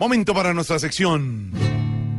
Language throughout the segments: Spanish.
Momento para nuestra sección.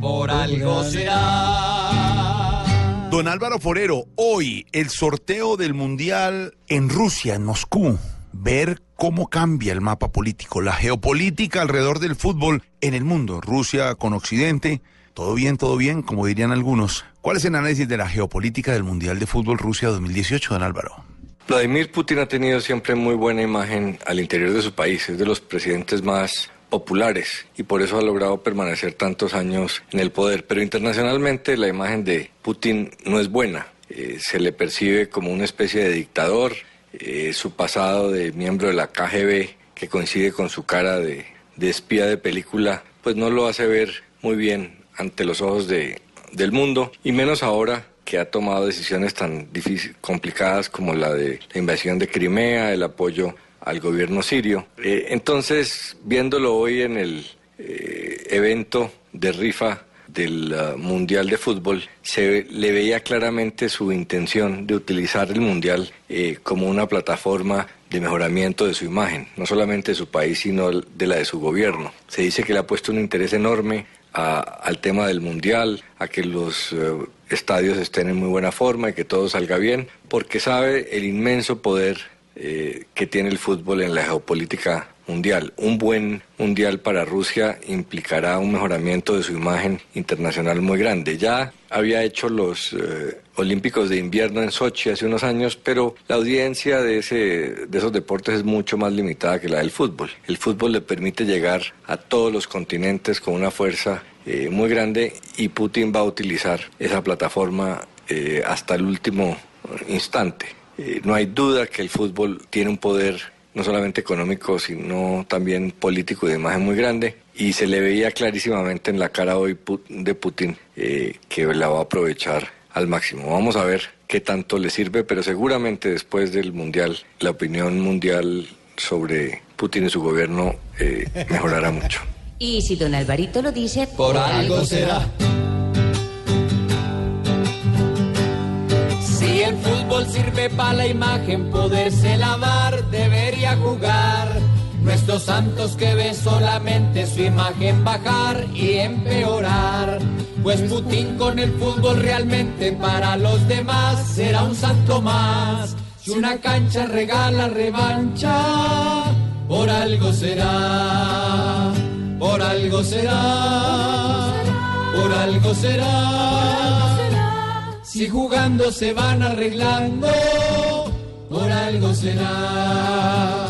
Por algo será. Don Álvaro Forero, hoy el sorteo del Mundial en Rusia, en Moscú. Ver cómo cambia el mapa político, la geopolítica alrededor del fútbol en el mundo. Rusia con Occidente. Todo bien, todo bien, como dirían algunos. ¿Cuál es el análisis de la geopolítica del Mundial de Fútbol Rusia 2018, don Álvaro? Vladimir Putin ha tenido siempre muy buena imagen al interior de su país. Es de los presidentes más populares y por eso ha logrado permanecer tantos años en el poder. Pero internacionalmente la imagen de Putin no es buena. Eh, se le percibe como una especie de dictador. Eh, su pasado de miembro de la KGB, que coincide con su cara de, espía de película, pues no lo hace ver muy bien ante los ojos de, del mundo, y menos ahora que ha tomado decisiones tan complicadas como la de la invasión de Crimea, el apoyo al gobierno sirio. Eh, entonces, viéndolo hoy en el eh, evento de rifa del uh, Mundial de Fútbol, se le veía claramente su intención de utilizar el Mundial eh, como una plataforma de mejoramiento de su imagen, no solamente de su país, sino de la de su gobierno. Se dice que le ha puesto un interés enorme al tema del Mundial, a que los uh, estadios estén en muy buena forma y que todo salga bien, porque sabe el inmenso poder eh, que tiene el fútbol en la geopolítica mundial. Un buen mundial para Rusia implicará un mejoramiento de su imagen internacional muy grande. Ya había hecho los eh, Olímpicos de invierno en Sochi hace unos años, pero la audiencia de, ese, de esos deportes es mucho más limitada que la del fútbol. El fútbol le permite llegar a todos los continentes con una fuerza eh, muy grande y Putin va a utilizar esa plataforma eh, hasta el último instante. Eh, no hay duda que el fútbol tiene un poder no solamente económico, sino también político y de imagen muy grande. Y se le veía clarísimamente en la cara hoy de Putin eh, que la va a aprovechar al máximo. Vamos a ver qué tanto le sirve, pero seguramente después del Mundial, la opinión mundial sobre Putin y su gobierno eh, mejorará mucho. Y si don Alvarito lo dice, Por algo será. Sirve para la imagen, poderse lavar, debería jugar. Nuestros santos que ven solamente su imagen bajar y empeorar. Pues Putin con el fútbol realmente para los demás será un santo más. Si una cancha regala revancha, por algo será, por algo será, por algo será. Si jugando se van arreglando, por algo será.